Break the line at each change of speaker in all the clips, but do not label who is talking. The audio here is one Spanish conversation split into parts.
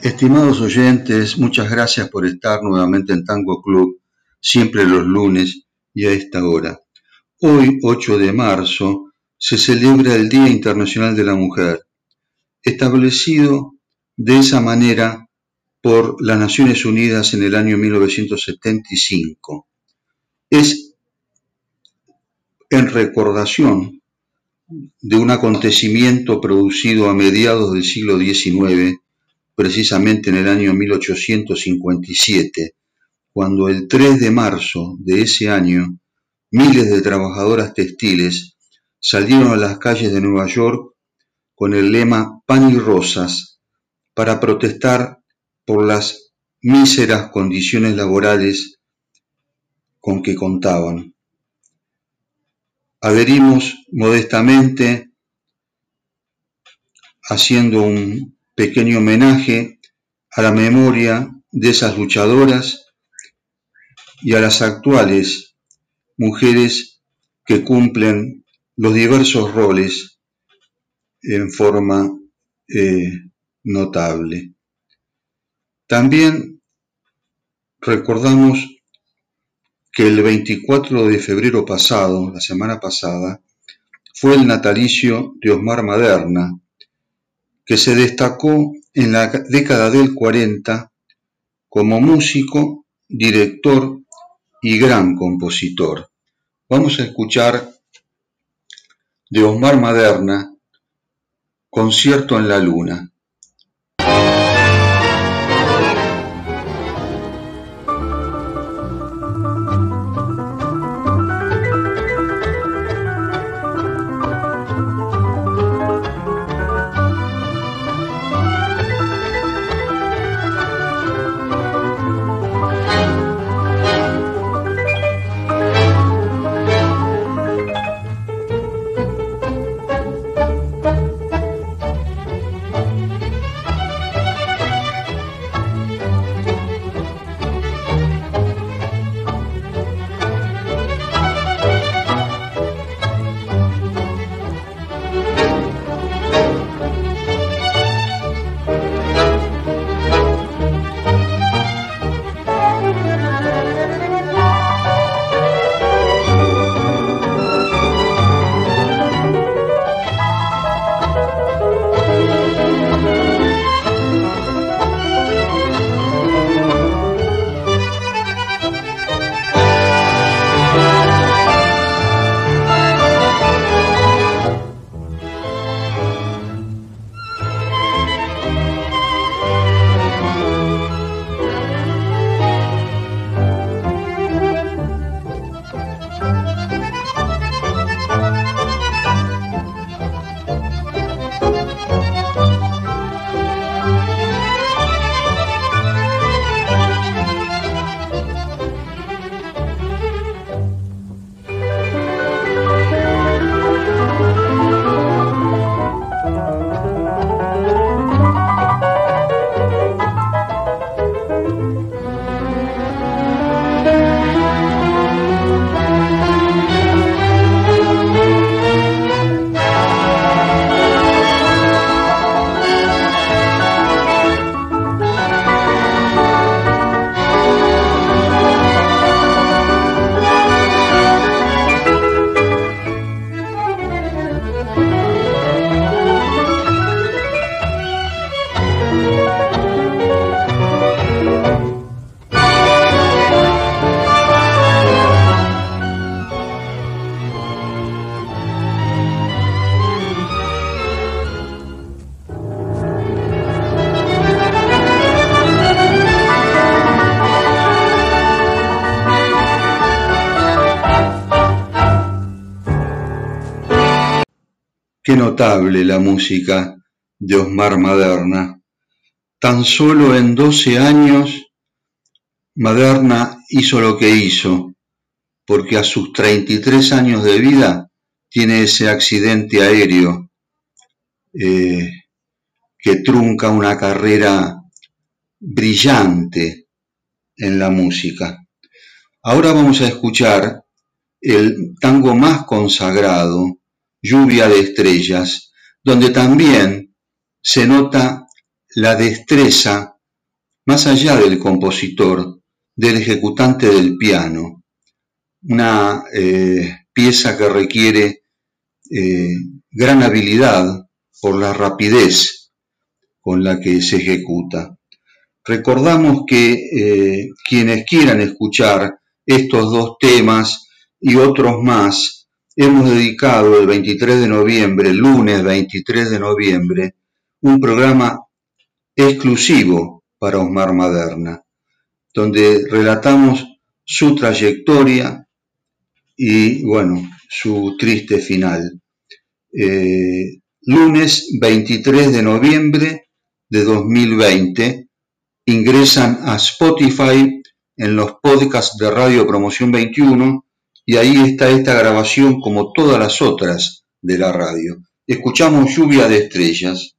Estimados oyentes, muchas gracias por estar nuevamente en Tango Club, siempre los lunes y a esta hora. Hoy, 8 de marzo, se celebra el Día Internacional de la Mujer establecido de esa manera por las Naciones Unidas en el año 1975. Es en recordación de un acontecimiento producido a mediados del siglo XIX, precisamente en el año 1857, cuando el 3 de marzo de ese año miles de trabajadoras textiles salieron a las calles de Nueva York con el lema Pan y Rosas para protestar por las míseras condiciones laborales con que contaban. Adherimos modestamente haciendo un pequeño homenaje a la memoria de esas luchadoras y a las actuales mujeres que cumplen los diversos roles en forma eh, notable. También recordamos que el 24 de febrero pasado, la semana pasada, fue el natalicio de Osmar Maderna, que se destacó en la década del 40 como músico, director y gran compositor. Vamos a escuchar de Osmar Maderna Concierto en la Luna la música de Osmar Maderna. Tan solo en 12 años, Maderna hizo lo que hizo, porque a sus 33 años de vida tiene ese accidente aéreo eh, que trunca una carrera brillante en la música. Ahora vamos a escuchar el tango más consagrado, Lluvia de Estrellas, donde también se nota la destreza, más allá del compositor, del ejecutante del piano. Una eh, pieza que requiere eh, gran habilidad por la rapidez con la que se ejecuta. Recordamos que eh, quienes quieran escuchar estos dos temas y otros más, hemos dedicado el 23 de noviembre, lunes 23 de noviembre, un programa exclusivo para Osmar Maderna, donde relatamos su trayectoria y, bueno, su triste final. Eh, lunes 23 de noviembre de 2020, ingresan a Spotify en los podcasts de Radio Promoción 21 y ahí está esta grabación como todas las otras de la radio. Escuchamos lluvia de estrellas.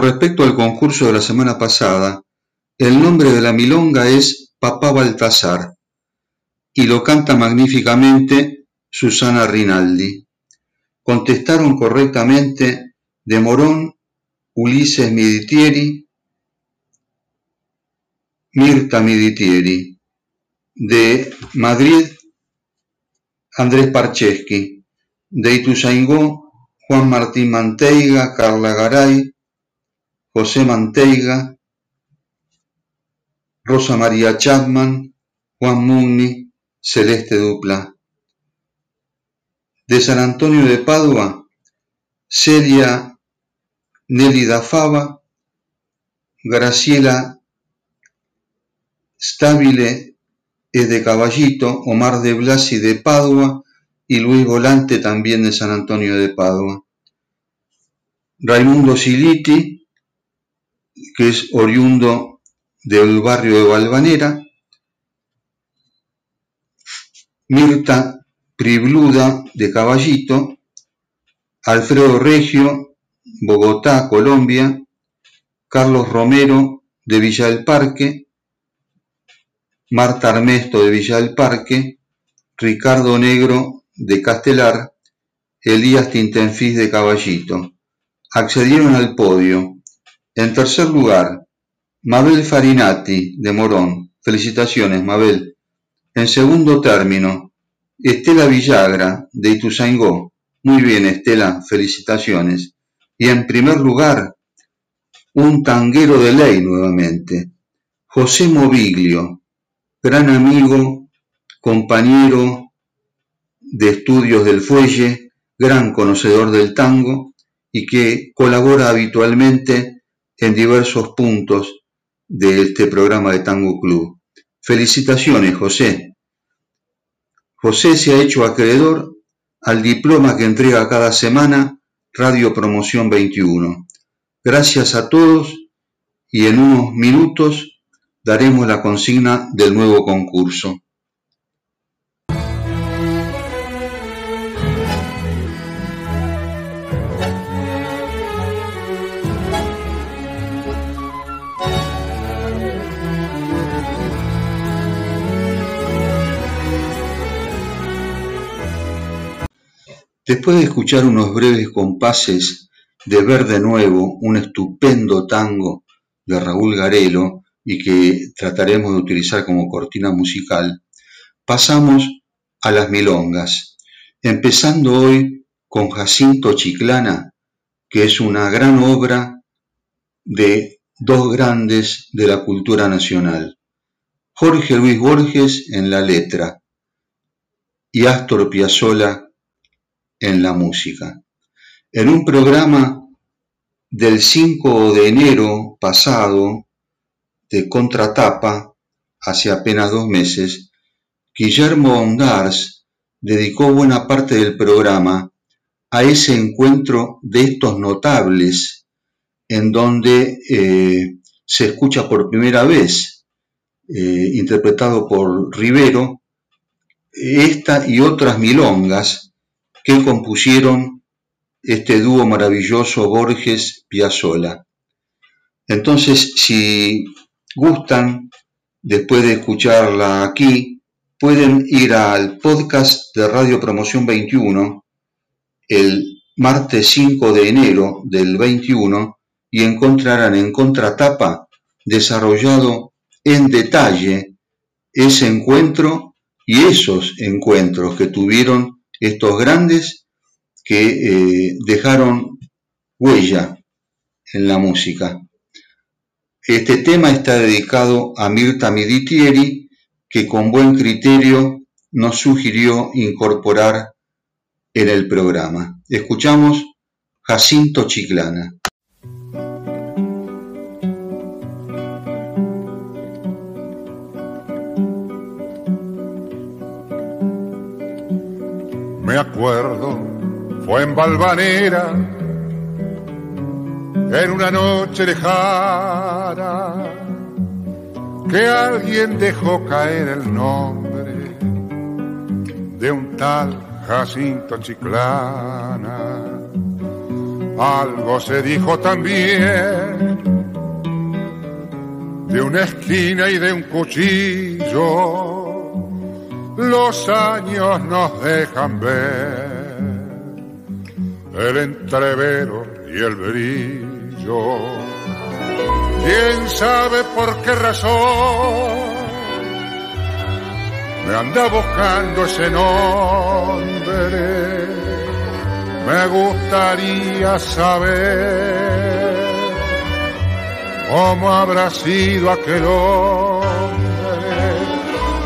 Respecto al concurso de la semana pasada, el nombre de la milonga es Papá Baltasar y lo canta magníficamente Susana Rinaldi. Contestaron correctamente de Morón, Ulises Miditieri, Mirta Miditieri, de Madrid, Andrés Parcheschi, de Ituzaingó, Juan Martín Manteiga, Carla Garay, José Manteiga, Rosa María Chapman, Juan Mugni, Celeste Dupla. De San Antonio de Padua, Celia Nélida Fava, Graciela Stabile es de Caballito, Omar de Blasi de Padua y Luis Volante también de San Antonio de Padua. Raimundo Siliti, que es oriundo del barrio de Valvanera, Mirta Pribluda de Caballito, Alfredo Regio, Bogotá, Colombia, Carlos Romero de Villa del Parque, Marta Armesto de Villa del Parque, Ricardo Negro de Castelar, Elías Tintenfis de Caballito. Accedieron al podio. En tercer lugar, Mabel Farinati de Morón. Felicitaciones, Mabel. En segundo término, Estela Villagra de Ituzaingó. Muy bien, Estela, felicitaciones. Y en primer lugar, un tanguero de ley nuevamente, José Moviglio, gran amigo, compañero de estudios del fuelle, gran conocedor del tango y que colabora habitualmente en diversos puntos de este programa de Tango Club. Felicitaciones, José. José se ha hecho acreedor al diploma que entrega cada semana Radio Promoción 21. Gracias a todos y en unos minutos daremos la consigna del nuevo concurso. Después de escuchar unos breves compases de ver de nuevo un estupendo tango de Raúl Garelo y que trataremos de utilizar como cortina musical, pasamos a las milongas, empezando hoy con Jacinto Chiclana, que es una gran obra de dos grandes de la cultura nacional, Jorge Luis Borges en la letra y Astor Piazzolla en la música. En un programa del 5 de enero pasado, de contratapa, hace apenas dos meses, Guillermo Ondars dedicó buena parte del programa a ese encuentro de estos notables en donde eh, se escucha por primera vez, eh, interpretado por Rivero, esta y otras milongas que compusieron este dúo maravilloso Borges-Piazzolla. Entonces, si gustan, después de escucharla aquí, pueden ir al podcast de Radio Promoción 21 el martes 5 de enero del 21 y encontrarán en contratapa desarrollado en detalle ese encuentro y esos encuentros que tuvieron estos grandes que eh, dejaron huella en la música. Este tema está dedicado a Mirta Miditieri, que con buen criterio nos sugirió incorporar en el programa. Escuchamos Jacinto Chiclana.
Me acuerdo, fue en Valvanera, en una noche lejana, que alguien dejó caer el nombre de un tal Jacinto Chiclana. Algo se dijo también de una esquina y de un cuchillo los años nos dejan ver el entrevero y el brillo. ¿Quién sabe por qué razón me anda buscando ese nombre? Me gustaría saber cómo habrá sido aquel hombre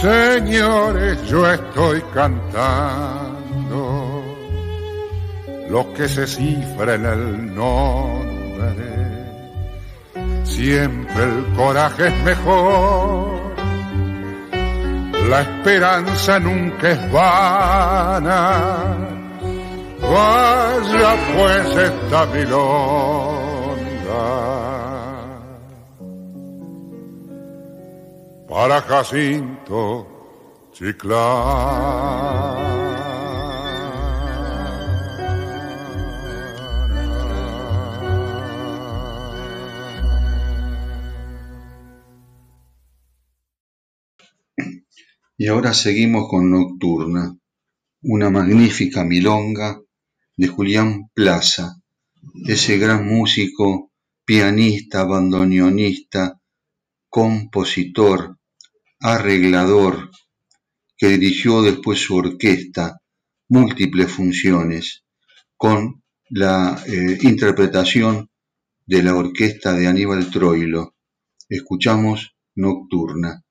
Señores, yo estoy cantando lo que se cifra en el nombre. Siempre el coraje es mejor, la esperanza nunca es vana. Vaya pues esta milonga para Jacinto Chiclán.
Y ahora seguimos con Nocturna, una magnífica milonga de Julián Plaza, ese gran músico, pianista, bandoneonista, compositor, arreglador, que dirigió después su orquesta, múltiples funciones, con la eh, interpretación de la orquesta de Aníbal Troilo. Escuchamos Nocturna.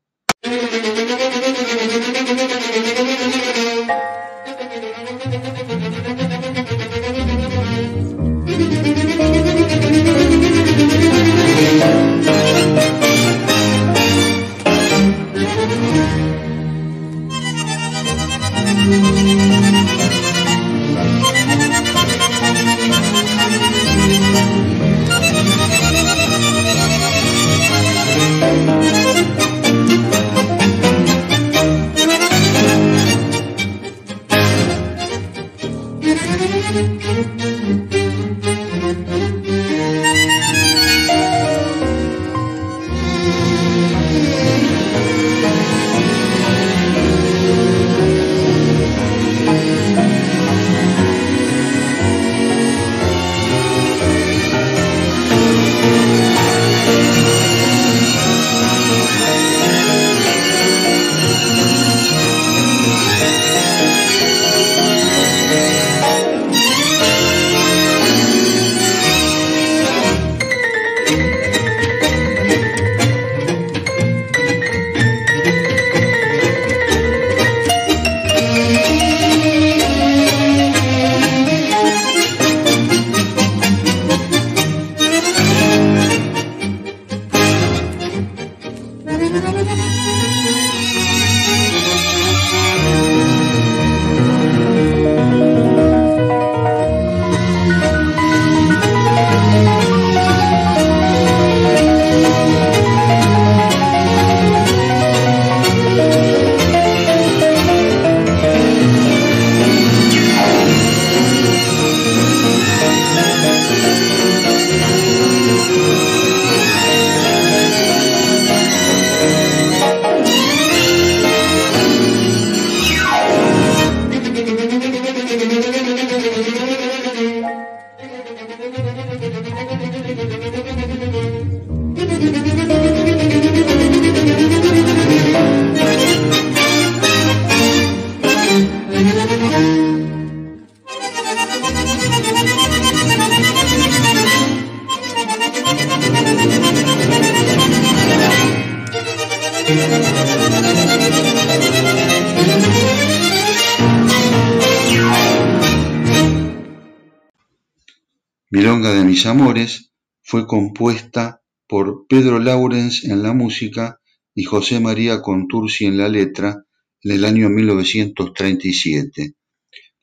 Compuesta por Pedro Laurens en la música y José María Contursi en la letra en el año 1937.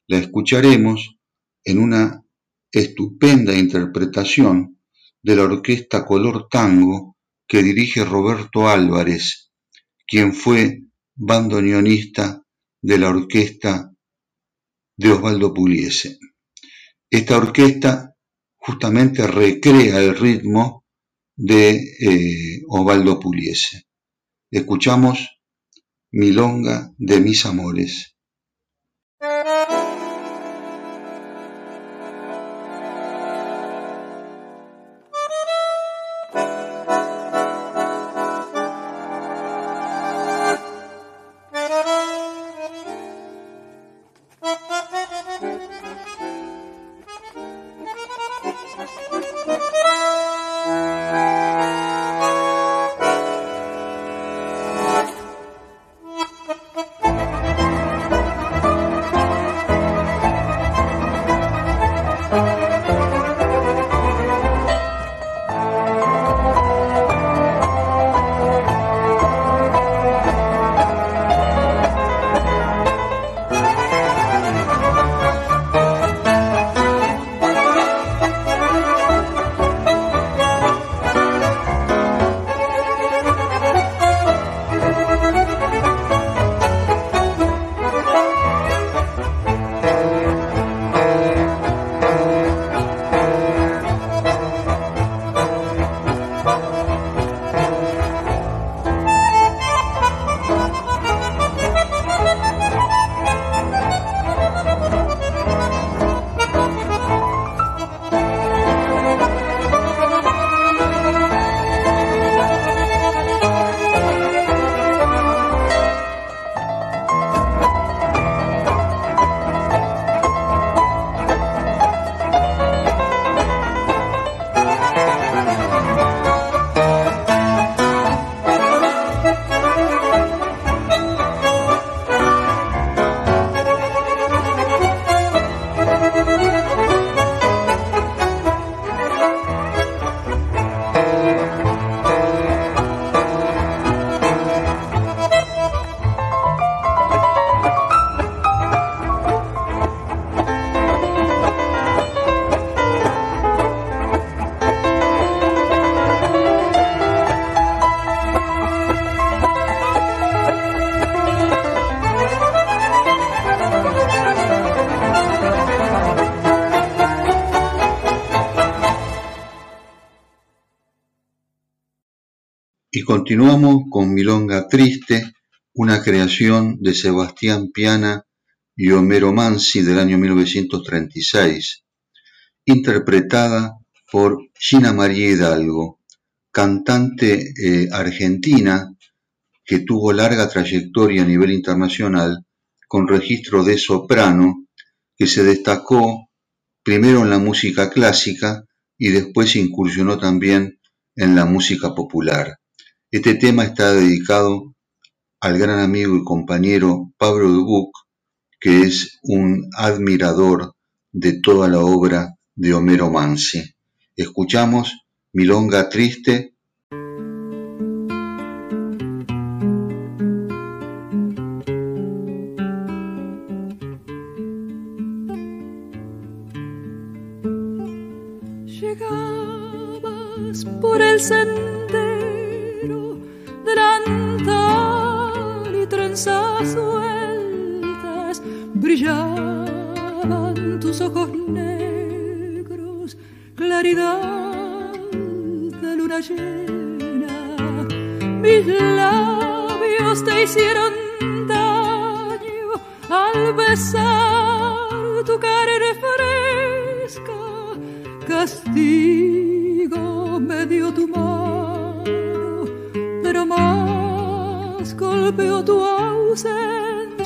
La escucharemos en una estupenda interpretación de la orquesta Color Tango que dirige Roberto Álvarez, quien fue bandoneonista de la orquesta de Osvaldo Pugliese. Esta orquesta justamente recrea el ritmo de eh, Osvaldo Puliese. Escuchamos Milonga de mis amores. Continuamos con Milonga Triste, una creación de Sebastián Piana y Homero Mansi del año 1936, interpretada por Gina María Hidalgo, cantante eh, argentina que tuvo larga trayectoria a nivel internacional con registro de soprano, que se destacó primero en la música clásica y después incursionó también en la música popular. Este tema está dedicado al gran amigo y compañero Pablo Dubuc, que es un admirador de toda la obra de Homero Mansi. Escuchamos Milonga Triste
luna llena. Mis labios te hicieron daño al besar tu carne fresca, castigo me dio tu mano, pero más golpeó tu ausencia.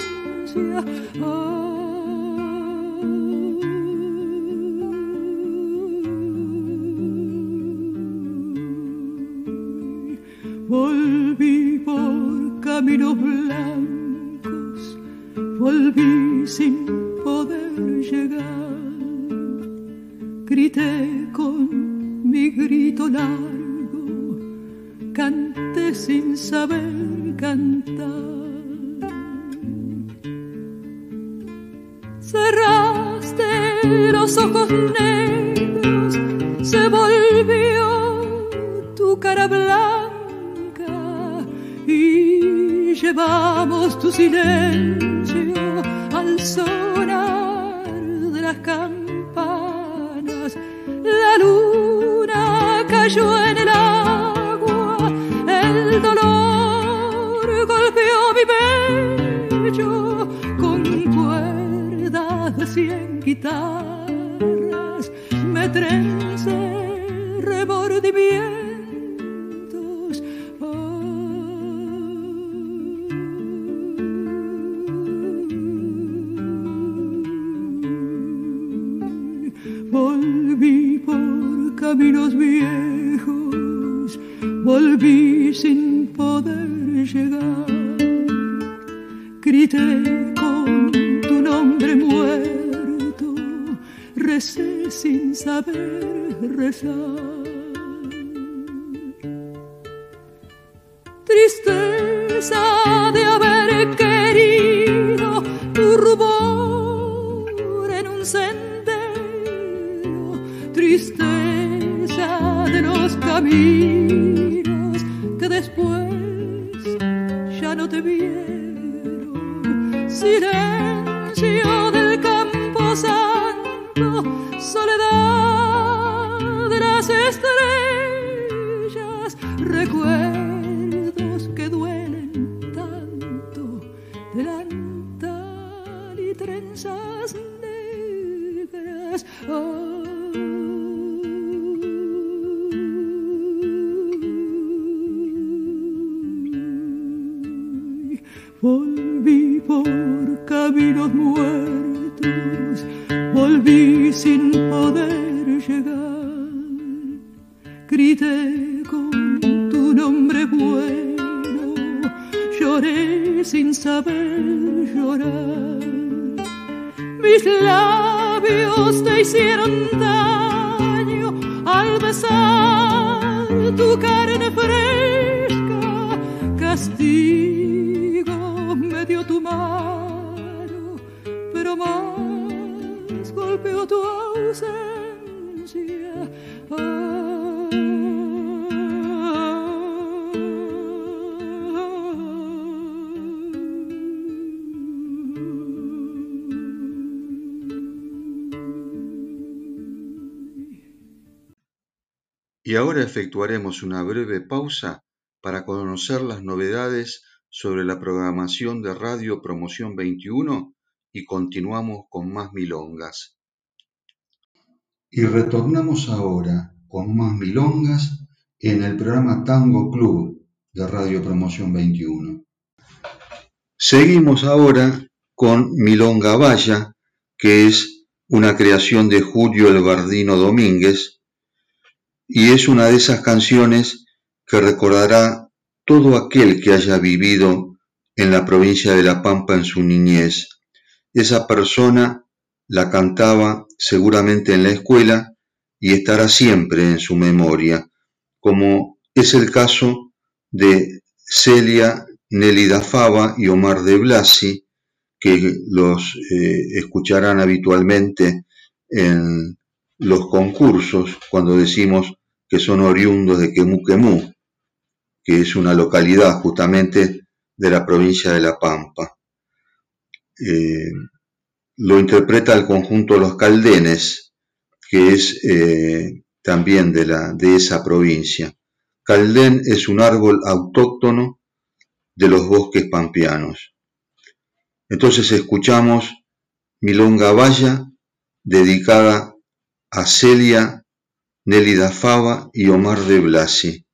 Con mi grito largo, canté sin saber cantar. los ojos negros se volvió tu cara blanca y llevamos tu silencio al sonar cayó en el agua, el dolor golpeó mi pecho con cuerdas y guitarras me trence remordimientos. Grité con tu nombre muerto, recé sin saber rezar. Tristeza de haber silence. Y
ahora efectuaremos una breve pausa para conocer las novedades sobre la programación de Radio Promoción 21 y continuamos con más milongas. Y retornamos ahora con más milongas en el programa Tango Club de Radio Promoción 21. Seguimos ahora con Milonga Valla, que es una creación de Julio Elbardino Domínguez, y es una de esas canciones que recordará todo aquel que haya vivido en la provincia de La Pampa en su niñez. Esa persona la cantaba seguramente en la escuela y estará siempre en su memoria, como es el caso de Celia Nélida Fava y Omar de Blasi, que los eh, escucharán habitualmente en los concursos cuando decimos que son oriundos de Quemú que es una localidad justamente de la provincia de La Pampa. Eh, lo interpreta el conjunto Los Caldenes, que es eh, también de, la, de esa provincia. Caldén es un árbol autóctono de los bosques pampeanos. Entonces escuchamos Milonga Valla, dedicada a Celia Nélida Fava y Omar de Blasi.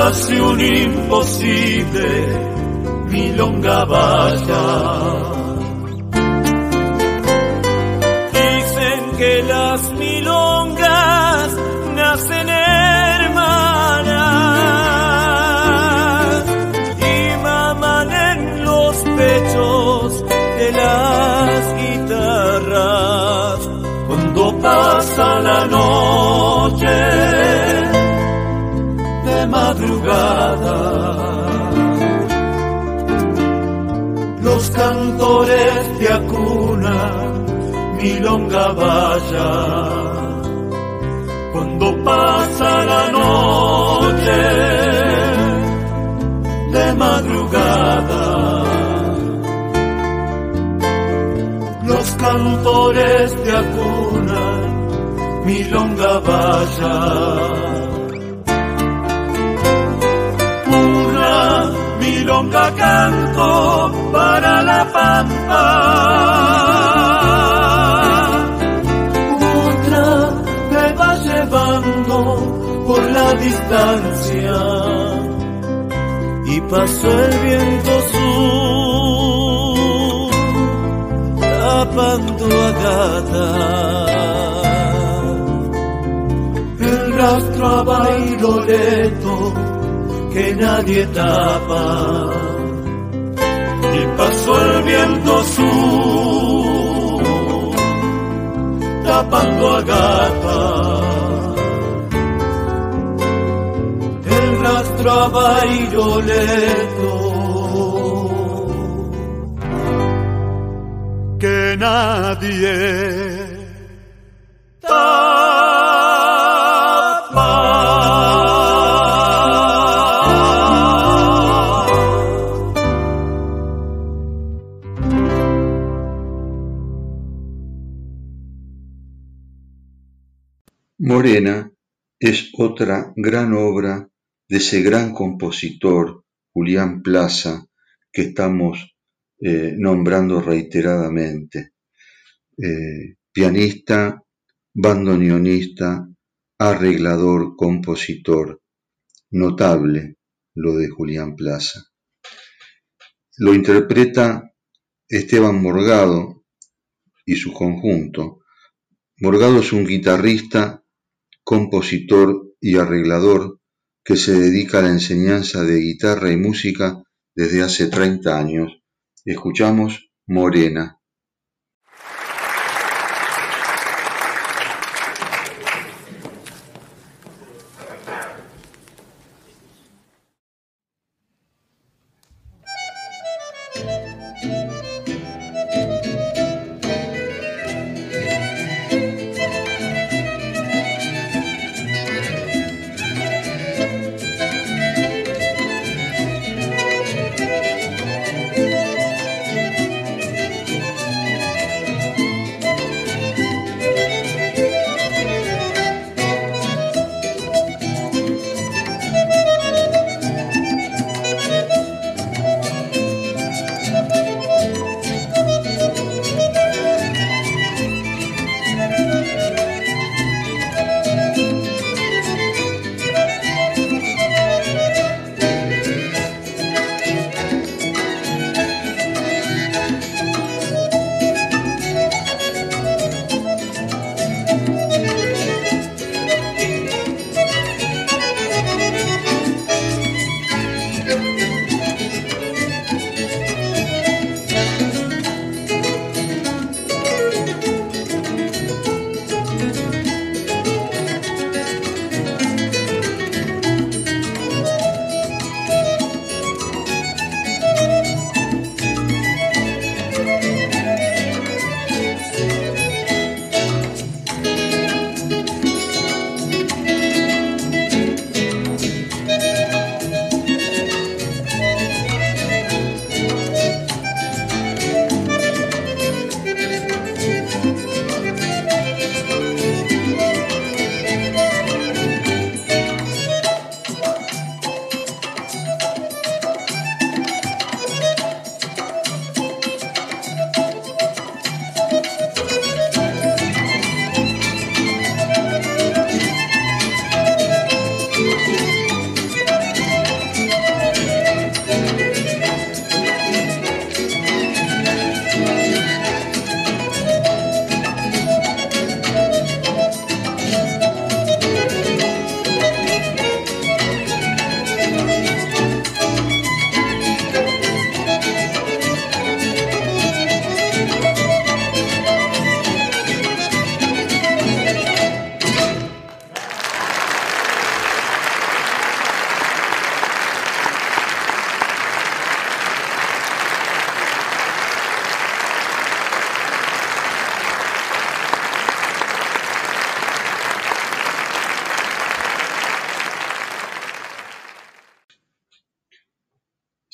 Casi un imposible milonga vaya. Dicen que las milongas nacen hermanas Los cantores de acuna milonga vaya cuando pasa la noche de madrugada. Los cantores de acuna, milonga vaya. Milonga canto para la pampa. Otra me va llevando por la distancia y pasó el viento sur tapando a gata el rastro a bailoreto que nadie tapa. Y pasó el viento sur tapando a gata. El rastro a bailoleto que nadie tapa.
Morena es otra gran obra de ese gran compositor Julián Plaza que estamos eh, nombrando reiteradamente. Eh, pianista, bandoneonista, arreglador, compositor. Notable lo de Julián Plaza. Lo interpreta Esteban Morgado y su conjunto. Morgado es un guitarrista, compositor y arreglador que se dedica a la enseñanza de guitarra y música desde hace 30 años. Escuchamos Morena.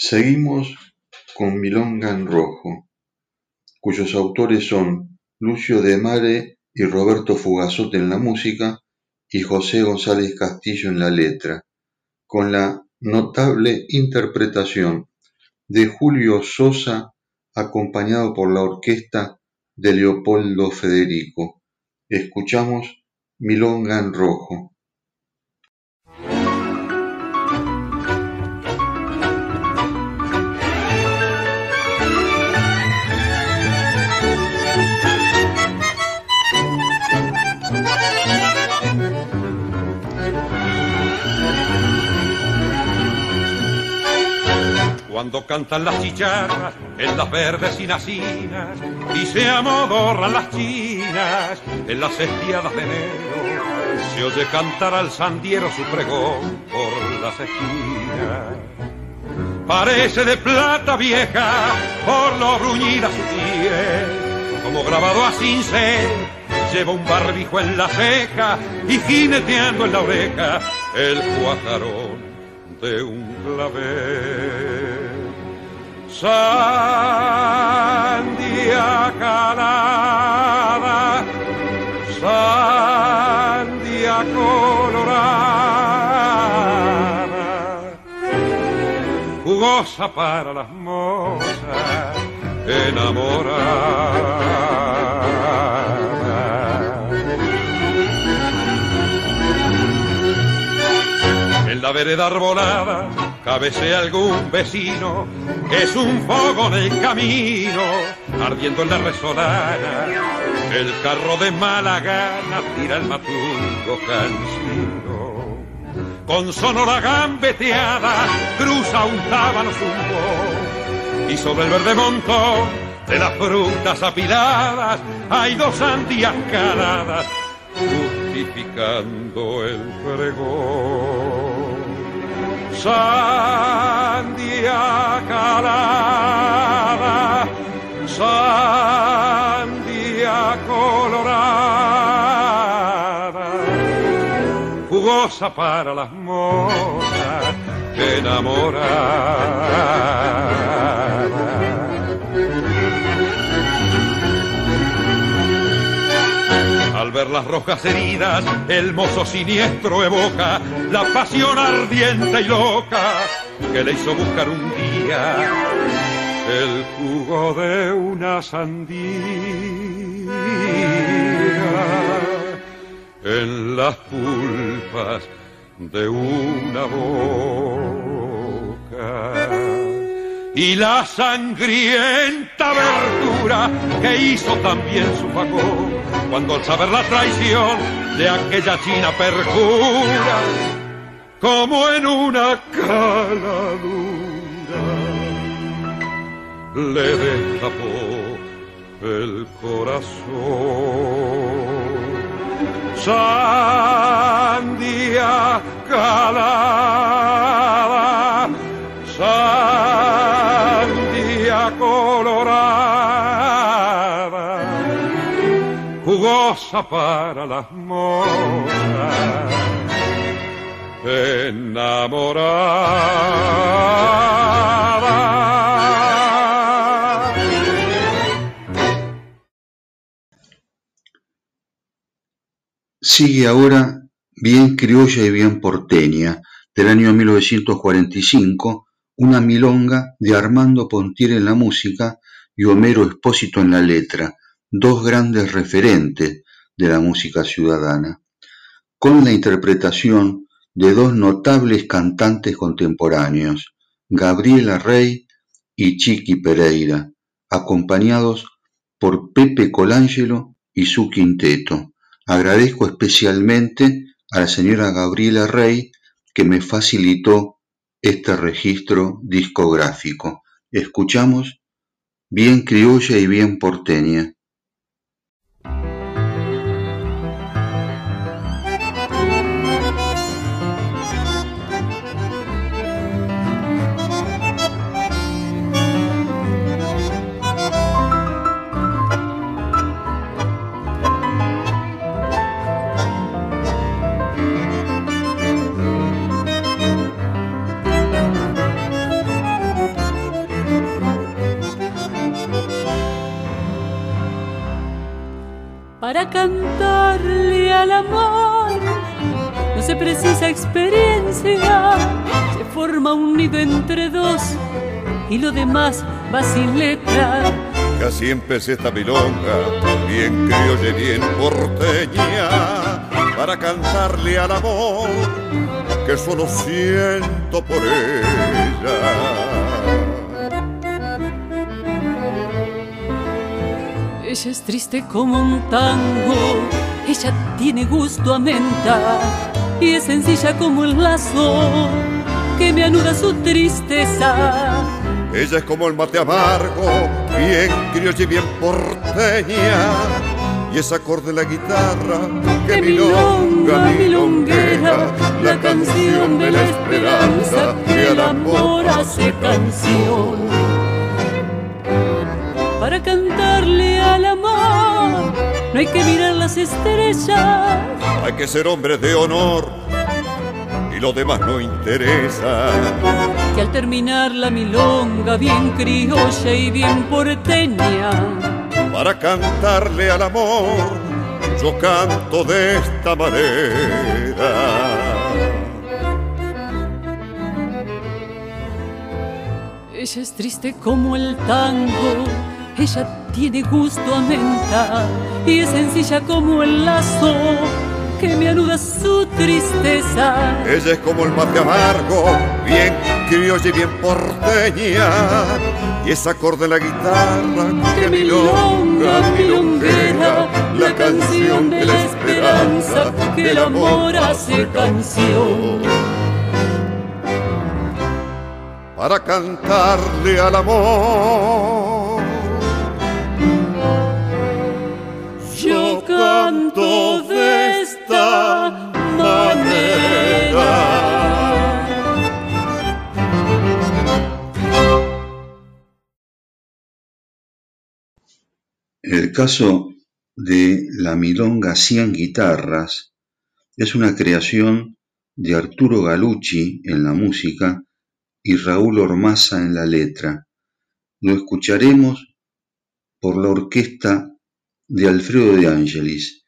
Seguimos con Milonga en Rojo, cuyos autores son Lucio de Mare y Roberto Fugazote en la música y José González Castillo en la letra, con la notable interpretación de Julio Sosa acompañado por la orquesta de Leopoldo Federico. Escuchamos Milonga en Rojo.
Cuando cantan las chicharras en las verdes inacinas y se amodorran las chinas en las estiadas de enero, se oye cantar al sandiero su pregón por las esquinas. Parece de plata vieja por lo bruñida su piel, como grabado a cincel, lleva un barbijo en la ceja y jineteando en la oreja el cuajarón de un clavel. Sandia calada, sandia colorada, jugosa para las mozas enamoradas. En la vereda arbolada cabecea algún vecino que es un fuego en el camino, ardiendo en la resolana. El carro de mala gana tira el matungo cansino. Con sonora gambeteada cruza un tábano zumbo y sobre el verde montón de las frutas apiladas hay dos sandías caladas justificando el pregón sandia calada, sandia colorada, jugosa para las mozas enamoradas. Ver las rojas heridas, el mozo siniestro evoca la pasión ardiente y loca que le hizo buscar un día el jugo de una sandía en las pulpas de una boca. Y la sangrienta verdura que hizo también su facón cuando al saber la traición de aquella china perjura como en una caladura le destapó el corazón. Sandía calada para las moras, enamorada.
Sigue ahora Bien criolla y bien porteña, del año 1945, una milonga de Armando Pontier en la música y Homero Espósito en la letra, dos grandes referentes de la música ciudadana, con la interpretación de dos notables cantantes contemporáneos, Gabriela Rey y Chiqui Pereira, acompañados por Pepe Colangelo y su quinteto. Agradezco especialmente a la señora Gabriela Rey que me facilitó este registro discográfico. Escuchamos Bien criolla y bien porteña.
Para cantarle al amor. No se precisa experiencia, se forma un nido entre dos y lo demás va sin letra.
Casi empecé esta milonga, bien criolla y bien porteña, para cantarle al amor que solo siento por ella.
Ella es triste como un tango, ella tiene gusto a menta y es sencilla como el lazo que me anuda su tristeza.
Ella es como el mate amargo, bien criolla y bien porteña. Y ese acorde de la guitarra que milonga, milonguera, la canción de la esperanza que al amor hace canción.
Para cantarle al amor no hay que mirar las estrellas.
Hay que ser hombre de honor y lo demás no interesa.
Que al terminar la milonga bien criolla y bien porteña,
para cantarle al amor, yo canto de esta manera.
Ella es triste como el tango, ella tiene gusto a menta y es sencilla como el lazo que me anuda su tristeza.
Ella es como el mate amargo, bien criolla y bien porteña. Y ese acorde de la guitarra que milonga, milonguera, la canción de la esperanza que el amor hace canción. Para cantarle al amor.
El caso de la milonga Cien guitarras es una creación de Arturo Galucci en la música y Raúl Ormaza en la letra. Lo escucharemos por la orquesta de Alfredo de Angelis,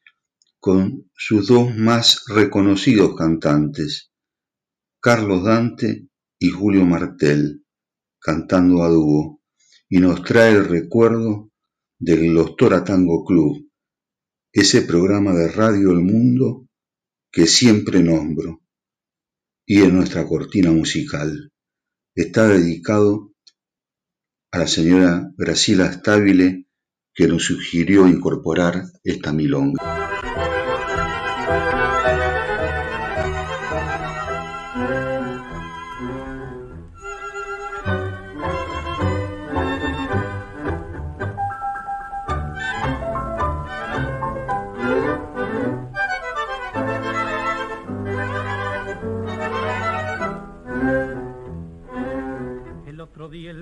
con sus dos más reconocidos cantantes, Carlos Dante y Julio Martel, cantando a dúo, y nos trae el recuerdo del Los Tango Club, ese programa de Radio El Mundo que siempre nombro, y en nuestra cortina musical. Está dedicado a la señora Graciela Stabile, que nos sugirió incorporar esta milonga.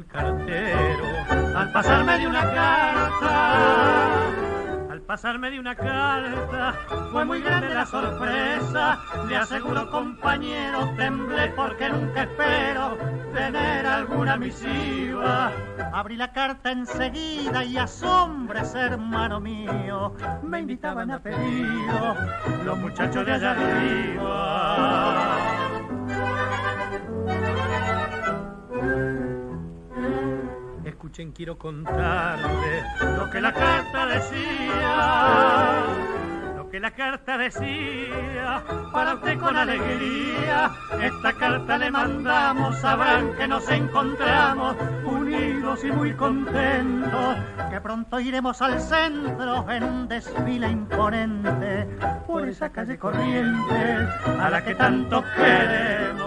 Cartero, al pasarme de una carta, al pasarme de una carta, fue muy grande la sorpresa. Le aseguro, compañero, temblé porque nunca espero tener alguna misiva. Abrí la carta enseguida y asombres, hermano mío, me invitaban a pedido los muchachos de allá arriba. Quiero contarles lo que la carta decía. Lo que la carta decía, para usted con alegría, esta carta le mandamos, sabrán que nos encontramos unidos y muy contentos, que pronto iremos al centro en un desfile imponente por esa calle corriente a la que tanto queremos.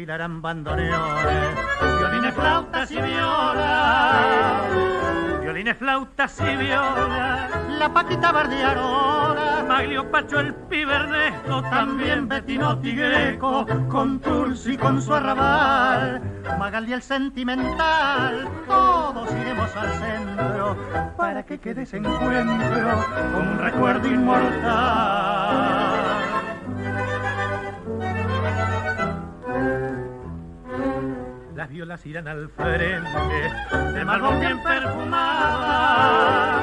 Desfilarán bandoneones, violines, flautas y violas, violines, flautas y violas, la Paquita Bardiarona, Maglio Pacho el Pibernesto, también Betino Tigreco, con Tulsi con su arrabal, Magali el Sentimental, todos iremos al centro para que quede ese encuentro como un recuerdo inmortal. Las
violas irán al frente, de malvón bien perfumada,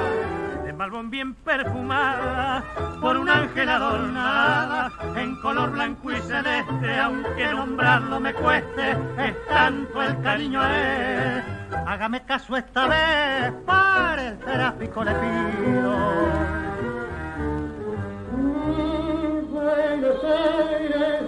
de malvón bien perfumada, por un ángel adornada, en color blanco y celeste, aunque nombrarlo me cueste, es tanto el cariño él. Hágame caso esta vez, para el tráfico le pido. Buenos Aires,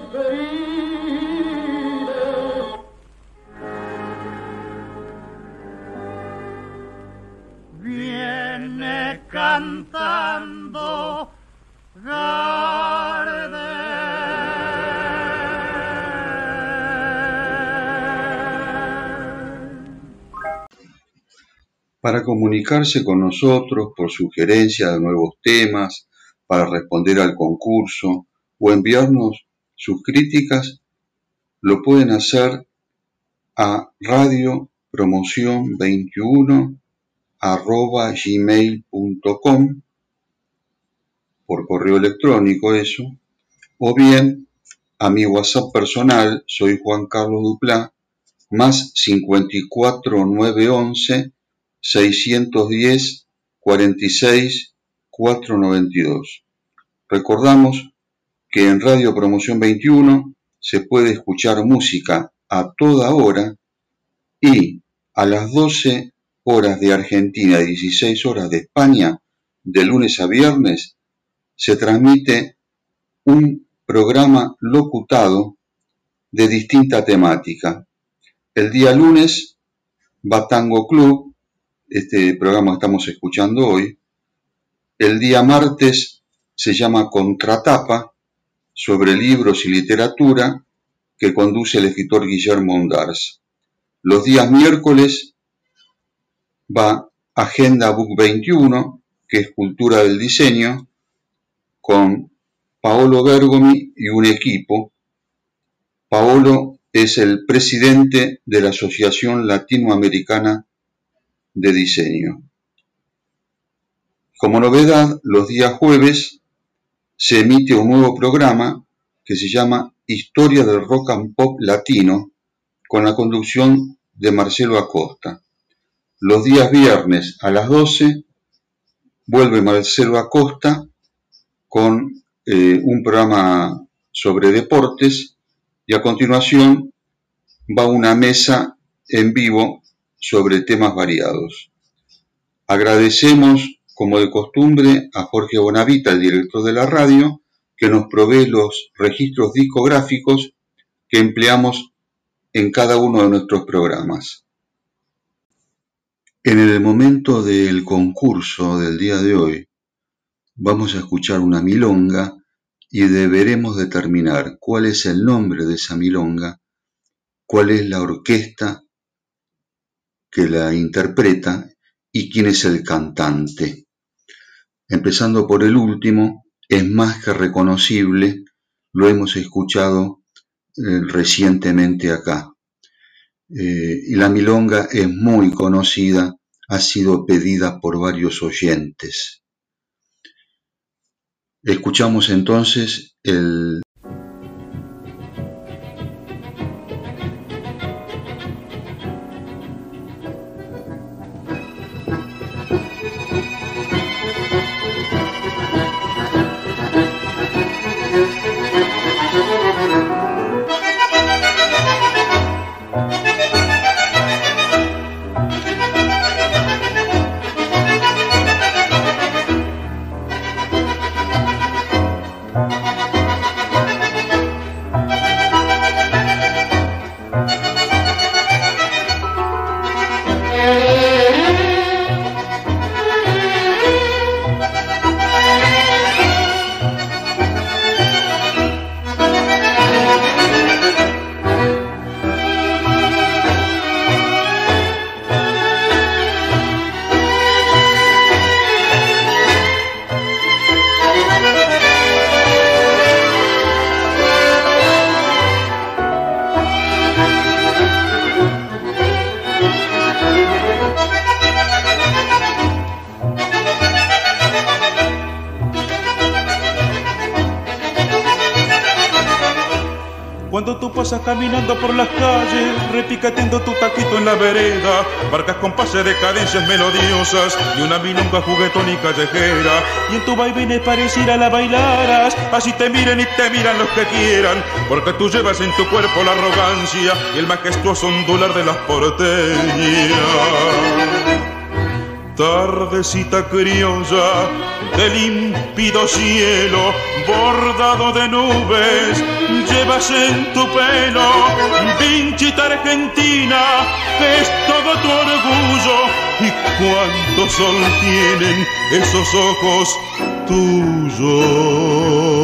Para comunicarse con nosotros por sugerencia de nuevos temas, para responder al concurso o enviarnos sus críticas, lo pueden hacer a Radio Promoción 21 arroba gmail.com por correo electrónico eso, o bien a mi WhatsApp personal, soy Juan Carlos Duplá, más 54 911 610 46 492. Recordamos que en Radio Promoción 21 se puede escuchar música a toda hora y a las 12 horas de Argentina y 16 horas de España, de lunes a viernes, se transmite un programa locutado de distinta temática. El día lunes, Batango Club, este programa estamos escuchando hoy. El día martes se llama Contratapa, sobre libros y literatura, que conduce el escritor Guillermo Ondars. Los días miércoles va Agenda Book 21, que es Cultura del Diseño, con Paolo Bergomi y un equipo. Paolo es el presidente de la Asociación Latinoamericana de Diseño. Como novedad, los días jueves se emite un nuevo programa que se llama Historia del Rock and Pop Latino, con la conducción de Marcelo Acosta. Los días viernes a las 12 vuelve Marcelo Acosta con eh, un programa sobre deportes y a continuación va una mesa en vivo sobre temas variados. Agradecemos, como de costumbre, a Jorge Bonavita, el director de la radio, que nos provee los registros discográficos que empleamos en cada uno de nuestros programas. En el momento del concurso del día de hoy, vamos a escuchar una milonga y deberemos determinar cuál es el nombre de esa milonga, cuál es la orquesta que la interpreta y quién es el cantante. Empezando por el último, es más que reconocible, lo hemos escuchado eh, recientemente acá. Eh, y la milonga es muy conocida, ha sido pedida por varios oyentes. Escuchamos entonces el
por las calles, repicateando tu taquito en la vereda, barcas con pase de cadencias melodiosas y una milonga juguetón y callejera. Y en tu vaivén pareciera la bailaras, así te miren y te miran los que quieran, porque tú llevas en tu cuerpo la arrogancia y el majestuoso ondular de las porteñas. Tardecita criolla de límpido cielo, bordado de nubes, llevas en tu pelo pinchita argentina, es todo tu orgullo. Y cuánto sol tienen esos ojos tuyos.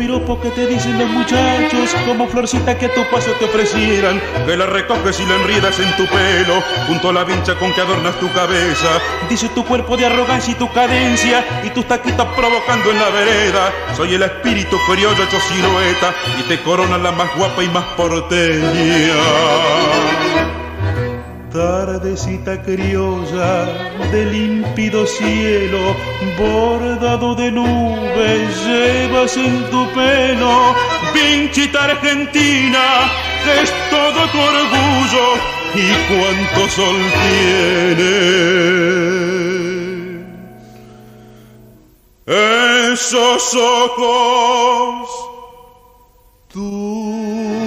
Piropos que te dicen los muchachos, como florcita que a tu paso te ofrecieran, que la recoges y la enriedas en tu pelo, junto a la vincha con que adornas tu cabeza. Dice tu cuerpo de arrogancia y tu cadencia, y tus taquitos provocando en la vereda. Soy el espíritu criollo hecho silueta, y te corona la más guapa y más porteña. Tardecita criolla de límpido cielo, bordado de nubes, llevas en tu pelo, pinchita argentina, es todo tu orgullo y cuánto sol tiene. Esos ojos, tú.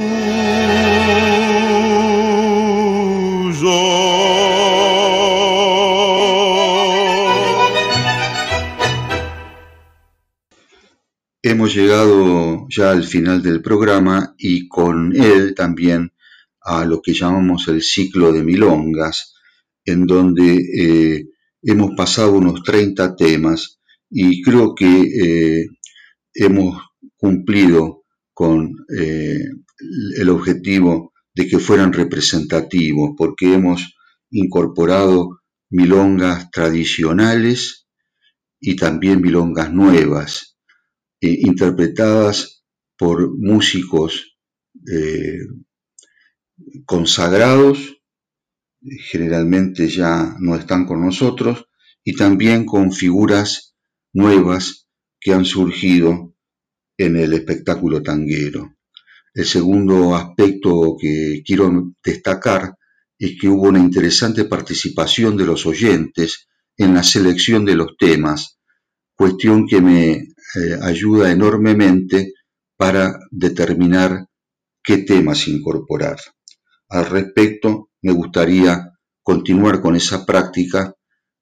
Hemos llegado ya al final del programa y con él también a lo que llamamos el ciclo de milongas, en donde eh, hemos pasado unos 30 temas y creo que eh, hemos cumplido con eh, el objetivo de que fueran representativos, porque hemos incorporado milongas tradicionales y también milongas nuevas eh, interpretadas por músicos eh, consagrados, generalmente ya no están con nosotros, y también con figuras nuevas que han surgido en el espectáculo tanguero. El segundo aspecto que quiero destacar es que hubo una interesante participación de los oyentes en la selección de los temas, cuestión que me eh, ayuda enormemente para determinar qué temas incorporar. Al respecto, me gustaría continuar con esa práctica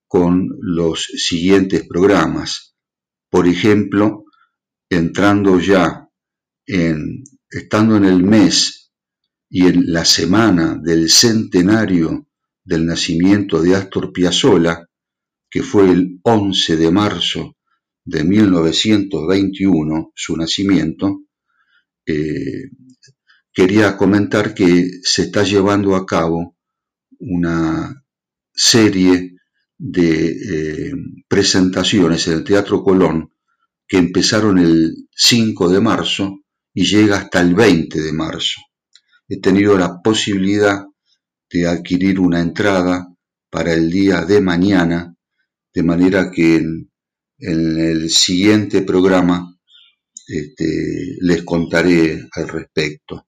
con los siguientes programas. Por ejemplo, entrando ya en, estando en el mes y en la semana del centenario del nacimiento de Astor Piazzolla, que fue el 11 de marzo de 1921, su nacimiento, eh, quería comentar que se está llevando a cabo una serie de eh, presentaciones en el Teatro Colón que empezaron el 5 de marzo y llega hasta el 20 de marzo. He tenido la posibilidad de adquirir una entrada para el día de mañana, de manera que en el siguiente programa este, les contaré al respecto.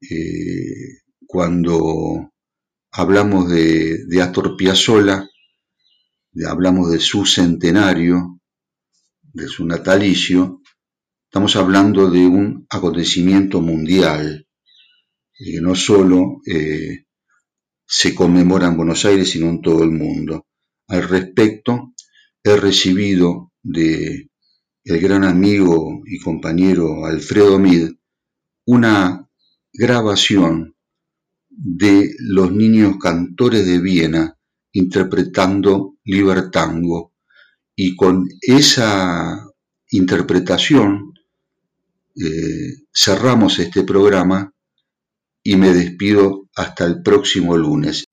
Eh, cuando hablamos de, Astor Piazzolla, hablamos de su centenario, de su natalicio, estamos hablando de un acontecimiento mundial, que no solo eh, se conmemora en Buenos Aires, sino en todo el mundo. Al respecto, he recibido de el gran amigo y compañero Alfredo Mid una grabación de los niños cantores de Viena interpretando Libertango y con esa interpretación eh, cerramos este programa y me despido hasta el próximo lunes.